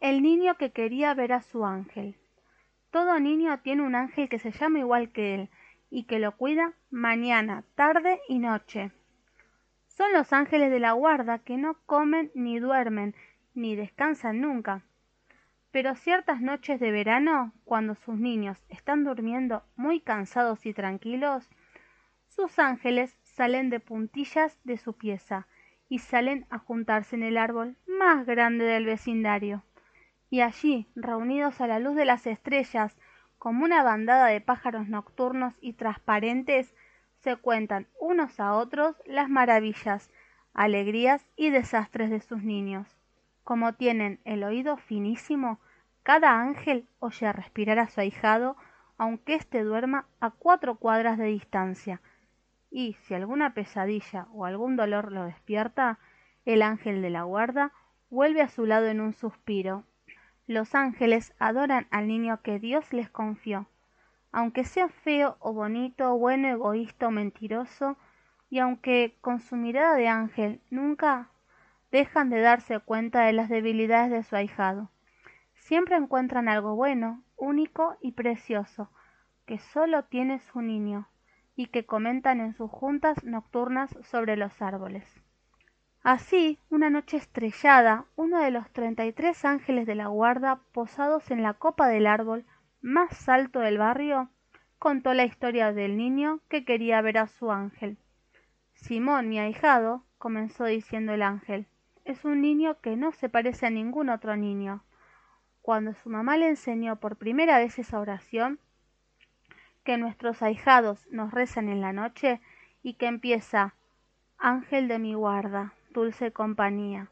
El niño que quería ver a su ángel. Todo niño tiene un ángel que se llama igual que él y que lo cuida mañana, tarde y noche. Son los ángeles de la guarda que no comen ni duermen ni descansan nunca. Pero ciertas noches de verano, cuando sus niños están durmiendo muy cansados y tranquilos, sus ángeles salen de puntillas de su pieza y salen a juntarse en el árbol más grande del vecindario y allí, reunidos a la luz de las estrellas, como una bandada de pájaros nocturnos y transparentes, se cuentan unos a otros las maravillas, alegrías y desastres de sus niños. Como tienen el oído finísimo, cada ángel oye respirar a su ahijado, aunque éste duerma a cuatro cuadras de distancia, y si alguna pesadilla o algún dolor lo despierta, el ángel de la guarda vuelve a su lado en un suspiro los ángeles adoran al niño que Dios les confió, aunque sea feo o bonito, bueno, egoísta o mentiroso, y aunque con su mirada de ángel nunca dejan de darse cuenta de las debilidades de su ahijado. Siempre encuentran algo bueno, único y precioso, que solo tiene su niño, y que comentan en sus juntas nocturnas sobre los árboles. Así, una noche estrellada, uno de los treinta y tres ángeles de la guarda, posados en la copa del árbol más alto del barrio, contó la historia del niño que quería ver a su ángel. Simón, mi ahijado, comenzó diciendo el ángel, es un niño que no se parece a ningún otro niño. Cuando su mamá le enseñó por primera vez esa oración, que nuestros ahijados nos rezan en la noche y que empieza Ángel de mi guarda, dulce compañía.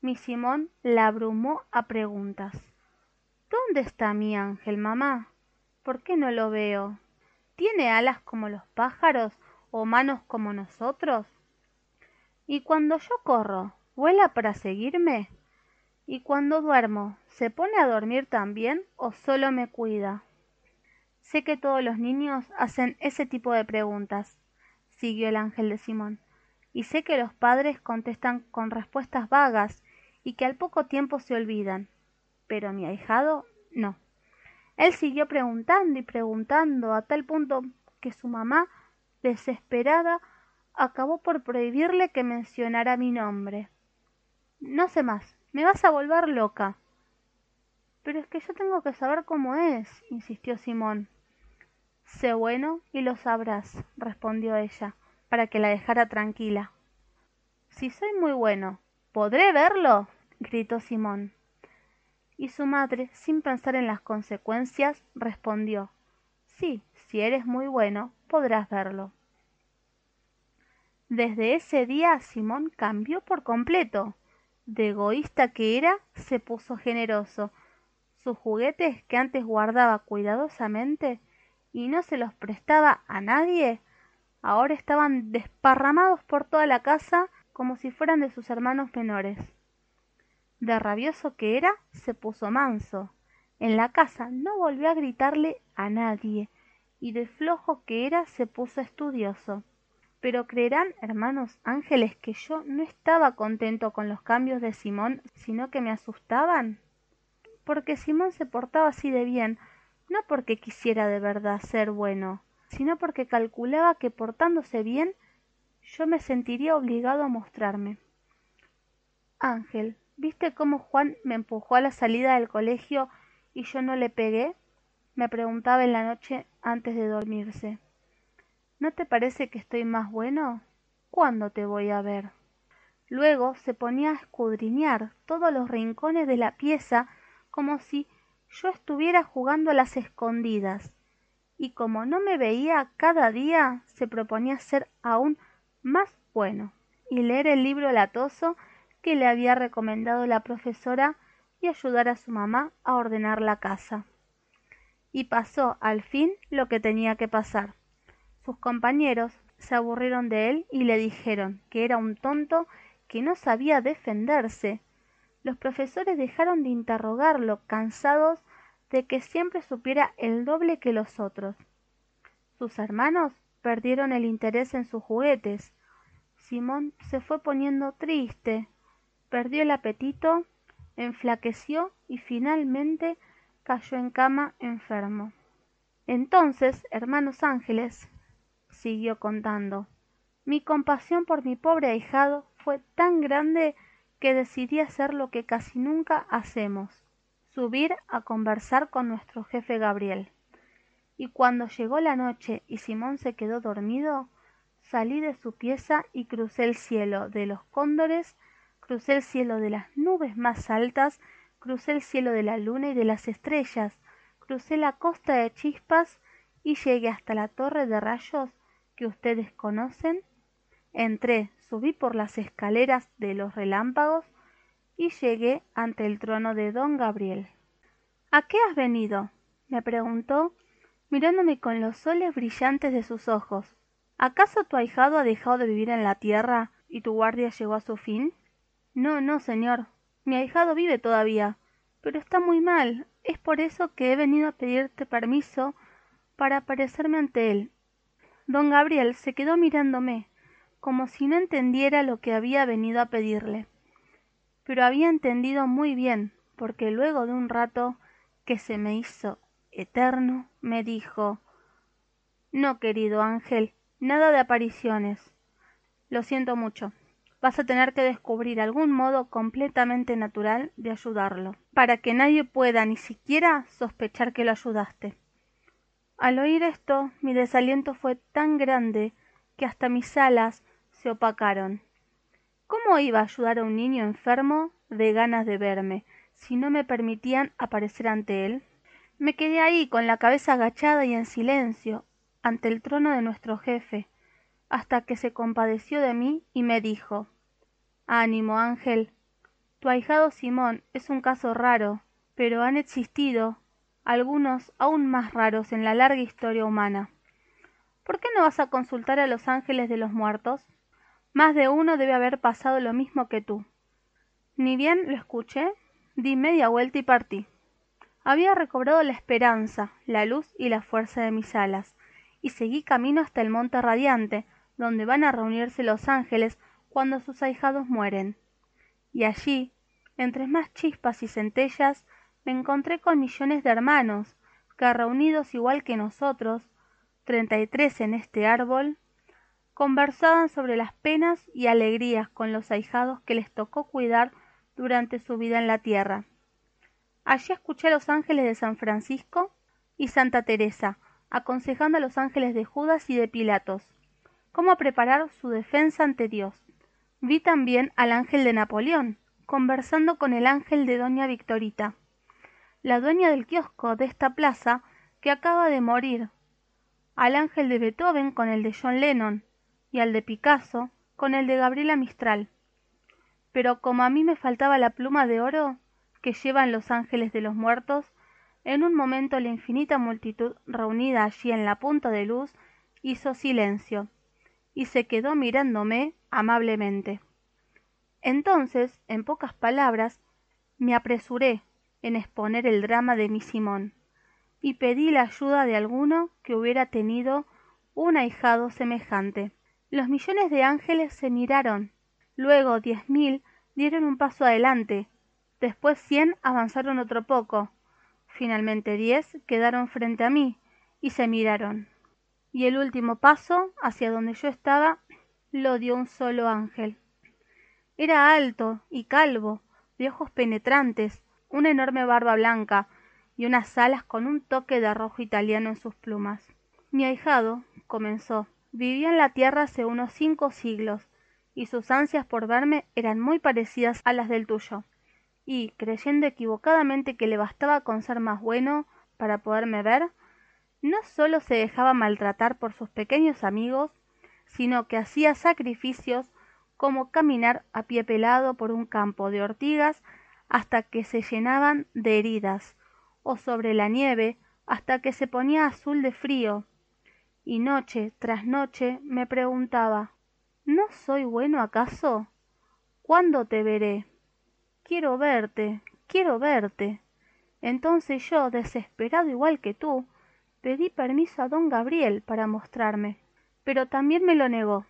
Mi Simón la abrumó a preguntas. ¿Dónde está mi ángel, mamá? ¿Por qué no lo veo? ¿Tiene alas como los pájaros o manos como nosotros? ¿Y cuando yo corro, vuela para seguirme? ¿Y cuando duermo, se pone a dormir también o solo me cuida? Sé que todos los niños hacen ese tipo de preguntas, siguió el ángel de Simón y sé que los padres contestan con respuestas vagas y que al poco tiempo se olvidan. Pero mi ahijado no. Él siguió preguntando y preguntando a tal punto que su mamá, desesperada, acabó por prohibirle que mencionara mi nombre. No sé más, me vas a volver loca. Pero es que yo tengo que saber cómo es, insistió Simón. Sé bueno y lo sabrás, respondió ella para que la dejara tranquila. Si soy muy bueno, ¿podré verlo? gritó Simón. Y su madre, sin pensar en las consecuencias, respondió Sí, si eres muy bueno, podrás verlo. Desde ese día Simón cambió por completo. De egoísta que era, se puso generoso. Sus juguetes que antes guardaba cuidadosamente y no se los prestaba a nadie, ahora estaban desparramados por toda la casa como si fueran de sus hermanos menores. De rabioso que era, se puso manso. En la casa no volvió a gritarle a nadie, y de flojo que era se puso estudioso. Pero creerán, hermanos ángeles, que yo no estaba contento con los cambios de Simón, sino que me asustaban. Porque Simón se portaba así de bien, no porque quisiera de verdad ser bueno, sino porque calculaba que portándose bien yo me sentiría obligado a mostrarme. Ángel, ¿viste cómo Juan me empujó a la salida del colegio y yo no le pegué? me preguntaba en la noche antes de dormirse. ¿No te parece que estoy más bueno? ¿Cuándo te voy a ver? Luego se ponía a escudriñar todos los rincones de la pieza como si yo estuviera jugando a las escondidas y como no me veía cada día, se proponía ser aún más bueno y leer el libro latoso que le había recomendado la profesora y ayudar a su mamá a ordenar la casa. Y pasó al fin lo que tenía que pasar. Sus compañeros se aburrieron de él y le dijeron que era un tonto que no sabía defenderse. Los profesores dejaron de interrogarlo, cansados de que siempre supiera el doble que los otros. Sus hermanos perdieron el interés en sus juguetes. Simón se fue poniendo triste, perdió el apetito enflaqueció y finalmente cayó en cama enfermo. Entonces, hermanos ángeles, siguió contando, mi compasión por mi pobre ahijado fue tan grande que decidí hacer lo que casi nunca hacemos, subir a conversar con nuestro jefe Gabriel. Y cuando llegó la noche y Simón se quedó dormido, salí de su pieza y crucé el cielo de los cóndores, crucé el cielo de las nubes más altas, crucé el cielo de la luna y de las estrellas, crucé la costa de chispas y llegué hasta la torre de rayos que ustedes conocen Entré, subí por las escaleras de los relámpagos y llegué ante el trono de don Gabriel. ¿A qué has venido? me preguntó, mirándome con los soles brillantes de sus ojos. ¿Acaso tu ahijado ha dejado de vivir en la tierra y tu guardia llegó a su fin? No, no, señor. Mi ahijado vive todavía, pero está muy mal. Es por eso que he venido a pedirte permiso para aparecerme ante él. Don Gabriel se quedó mirándome, como si no entendiera lo que había venido a pedirle. Pero había entendido muy bien, porque luego de un rato que se me hizo eterno, me dijo No, querido ángel, nada de apariciones. Lo siento mucho. Vas a tener que descubrir algún modo completamente natural de ayudarlo, para que nadie pueda ni siquiera sospechar que lo ayudaste. Al oír esto, mi desaliento fue tan grande que hasta mis alas se opacaron. ¿Cómo iba a ayudar a un niño enfermo de ganas de verme si no me permitían aparecer ante él? Me quedé ahí con la cabeza agachada y en silencio ante el trono de nuestro jefe, hasta que se compadeció de mí y me dijo Ánimo, Ángel. Tu ahijado Simón es un caso raro, pero han existido algunos aún más raros en la larga historia humana. ¿Por qué no vas a consultar a los ángeles de los muertos? Más de uno debe haber pasado lo mismo que tú. Ni bien lo escuché, di media vuelta y partí. Había recobrado la esperanza, la luz y la fuerza de mis alas, y seguí camino hasta el monte radiante, donde van a reunirse los ángeles cuando sus ahijados mueren. Y allí, entre más chispas y centellas, me encontré con millones de hermanos, que reunidos igual que nosotros, treinta y tres en este árbol, conversaban sobre las penas y alegrías con los ahijados que les tocó cuidar durante su vida en la tierra. Allí escuché a los ángeles de San Francisco y Santa Teresa, aconsejando a los ángeles de Judas y de Pilatos cómo preparar su defensa ante Dios. Vi también al ángel de Napoleón, conversando con el ángel de doña Victorita, la dueña del kiosco de esta plaza que acaba de morir, al ángel de Beethoven con el de John Lennon, y al de Picasso con el de Gabriela Mistral. Pero como a mí me faltaba la pluma de oro que llevan los ángeles de los muertos, en un momento la infinita multitud reunida allí en la punta de luz hizo silencio y se quedó mirándome amablemente. Entonces, en pocas palabras, me apresuré en exponer el drama de mi Simón y pedí la ayuda de alguno que hubiera tenido un ahijado semejante. Los millones de ángeles se miraron, luego diez mil dieron un paso adelante, después cien avanzaron otro poco, finalmente diez quedaron frente a mí y se miraron. Y el último paso, hacia donde yo estaba, lo dio un solo ángel. Era alto y calvo, de ojos penetrantes, una enorme barba blanca y unas alas con un toque de rojo italiano en sus plumas. Mi ahijado comenzó Vivía en la tierra hace unos cinco siglos, y sus ansias por verme eran muy parecidas a las del tuyo. Y, creyendo equivocadamente que le bastaba con ser más bueno para poderme ver, no sólo se dejaba maltratar por sus pequeños amigos, sino que hacía sacrificios como caminar a pie pelado por un campo de ortigas hasta que se llenaban de heridas, o sobre la nieve hasta que se ponía azul de frío, y noche tras noche me preguntaba ¿No soy bueno acaso? ¿Cuándo te veré? Quiero verte, quiero verte. Entonces yo, desesperado igual que tú, pedí permiso a don Gabriel para mostrarme, pero también me lo negó.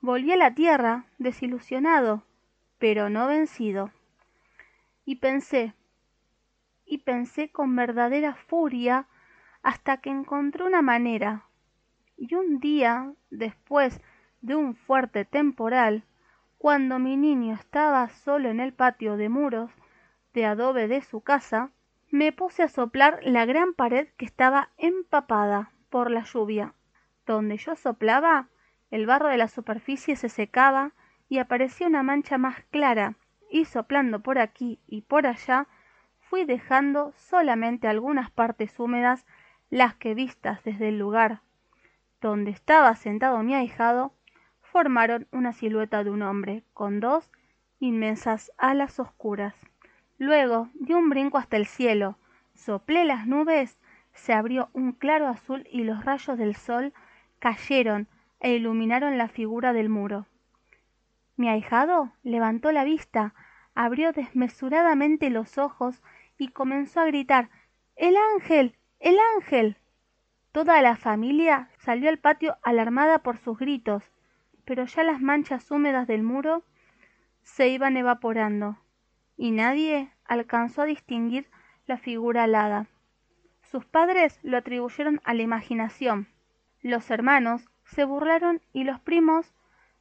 Volví a la tierra, desilusionado, pero no vencido. y pensé, y pensé con verdadera furia hasta que encontré una manera. Y un día, después de un fuerte temporal, cuando mi niño estaba solo en el patio de muros de adobe de su casa, me puse a soplar la gran pared que estaba empapada por la lluvia. Donde yo soplaba, el barro de la superficie se secaba y aparecía una mancha más clara, y soplando por aquí y por allá, fui dejando solamente algunas partes húmedas, las que vistas desde el lugar donde estaba sentado mi ahijado, formaron una silueta de un hombre, con dos inmensas alas oscuras. Luego di un brinco hasta el cielo, soplé las nubes, se abrió un claro azul y los rayos del sol cayeron e iluminaron la figura del muro. Mi ahijado levantó la vista, abrió desmesuradamente los ojos y comenzó a gritar El ángel. El ángel. Toda la familia salió al patio alarmada por sus gritos, pero ya las manchas húmedas del muro se iban evaporando, y nadie alcanzó a distinguir la figura alada. Sus padres lo atribuyeron a la imaginación. Los hermanos se burlaron y los primos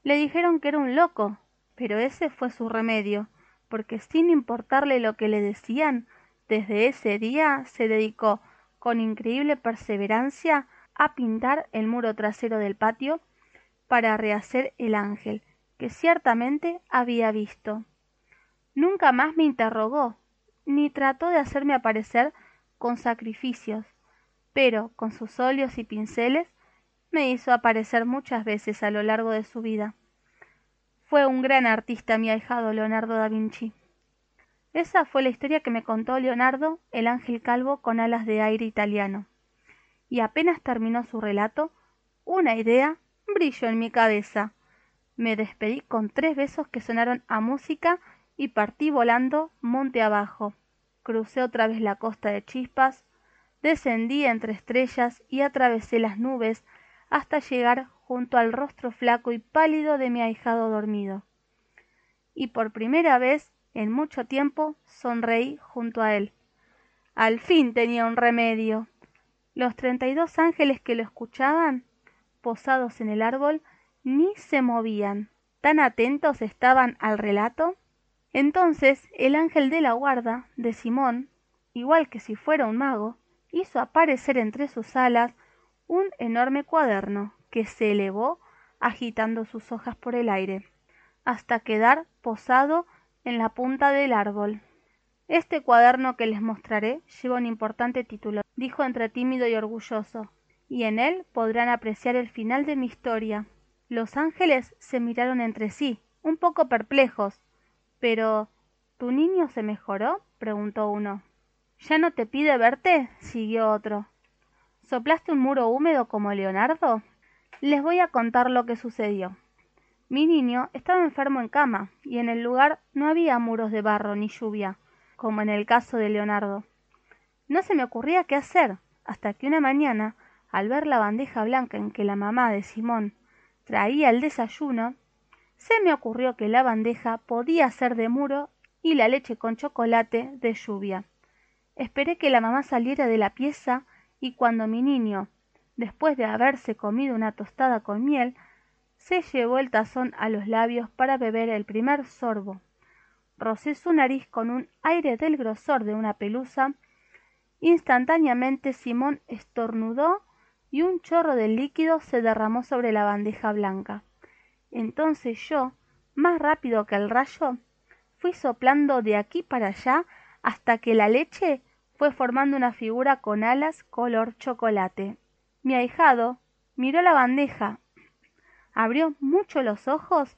le dijeron que era un loco, pero ese fue su remedio, porque sin importarle lo que le decían, desde ese día se dedicó con increíble perseverancia a pintar el muro trasero del patio para rehacer el ángel que ciertamente había visto. Nunca más me interrogó, ni trató de hacerme aparecer con sacrificios, pero con sus óleos y pinceles me hizo aparecer muchas veces a lo largo de su vida. Fue un gran artista mi ahijado Leonardo da Vinci. Esa fue la historia que me contó Leonardo, el ángel calvo con alas de aire italiano. Y apenas terminó su relato, una idea brilló en mi cabeza. Me despedí con tres besos que sonaron a música y partí volando monte abajo. Crucé otra vez la costa de chispas, descendí entre estrellas y atravesé las nubes hasta llegar junto al rostro flaco y pálido de mi ahijado dormido. Y por primera vez en mucho tiempo sonreí junto a él. Al fin tenía un remedio. Los treinta y dos ángeles que lo escuchaban, posados en el árbol, ni se movían. Tan atentos estaban al relato. Entonces el ángel de la guarda, de Simón, igual que si fuera un mago, hizo aparecer entre sus alas un enorme cuaderno que se elevó agitando sus hojas por el aire, hasta quedar posado en la punta del árbol. Este cuaderno que les mostraré lleva un importante título, dijo entre tímido y orgulloso, y en él podrán apreciar el final de mi historia. Los ángeles se miraron entre sí, un poco perplejos. Pero ¿Tu niño se mejoró? preguntó uno. ¿Ya no te pide verte? siguió otro. ¿Soplaste un muro húmedo como Leonardo? Les voy a contar lo que sucedió. Mi niño estaba enfermo en cama, y en el lugar no había muros de barro ni lluvia, como en el caso de Leonardo. No se me ocurría qué hacer, hasta que una mañana, al ver la bandeja blanca en que la mamá de Simón traía el desayuno, se me ocurrió que la bandeja podía ser de muro y la leche con chocolate de lluvia. Esperé que la mamá saliera de la pieza y cuando mi niño, después de haberse comido una tostada con miel, se llevó el tazón a los labios para beber el primer sorbo. Rocé su nariz con un aire del grosor de una pelusa. Instantáneamente Simón estornudó y un chorro de líquido se derramó sobre la bandeja blanca. Entonces yo, más rápido que el rayo, fui soplando de aquí para allá hasta que la leche fue formando una figura con alas color chocolate. Mi ahijado miró la bandeja abrió mucho los ojos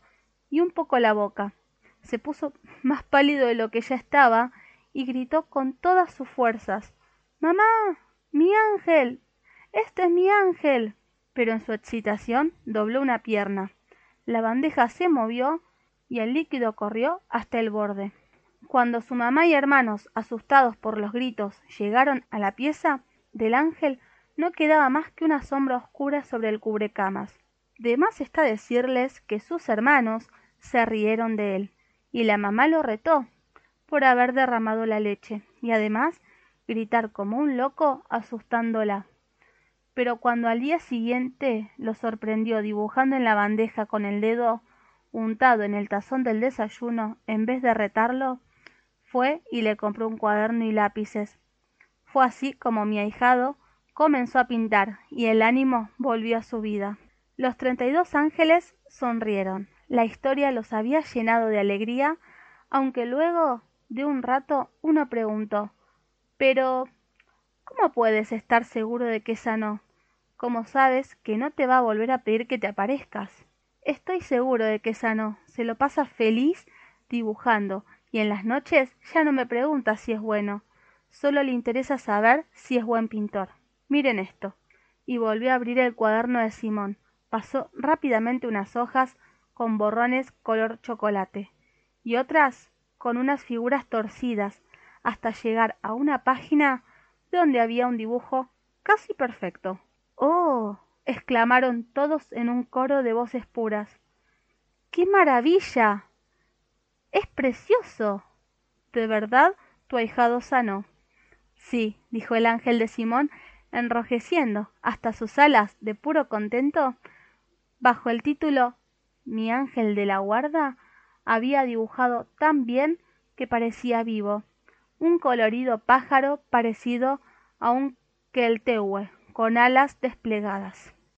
y un poco la boca. Se puso más pálido de lo que ya estaba y gritó con todas sus fuerzas Mamá. mi ángel. Este es mi ángel. Pero en su excitación dobló una pierna. La bandeja se movió y el líquido corrió hasta el borde. Cuando su mamá y hermanos, asustados por los gritos, llegaron a la pieza del ángel, no quedaba más que una sombra oscura sobre el cubrecamas. De más está decirles que sus hermanos se rieron de él, y la mamá lo retó. por haber derramado la leche, y además gritar como un loco asustándola. Pero cuando al día siguiente lo sorprendió dibujando en la bandeja con el dedo untado en el tazón del desayuno, en vez de retarlo, fue y le compró un cuaderno y lápices. Fue así como mi ahijado comenzó a pintar y el ánimo volvió a su vida. Los treinta y dos ángeles sonrieron. La historia los había llenado de alegría, aunque luego de un rato uno preguntó Pero ¿cómo puedes estar seguro de que sanó? ¿Cómo sabes que no te va a volver a pedir que te aparezcas? Estoy seguro de que sanó. Se lo pasa feliz dibujando y en las noches ya no me pregunta si es bueno. Solo le interesa saber si es buen pintor. Miren esto. Y volvió a abrir el cuaderno de Simón. Pasó rápidamente unas hojas con borrones color chocolate y otras con unas figuras torcidas hasta llegar a una página donde había un dibujo casi perfecto. ¡Oh! exclamaron todos en un coro de voces puras. ¡Qué maravilla! Es precioso. ¿De verdad tu ahijado sano? Sí, dijo el ángel de Simón, enrojeciendo hasta sus alas de puro contento, bajo el título Mi ángel de la guarda, había dibujado tan bien que parecía vivo, un colorido pájaro parecido a un queltehue con alas desplegadas.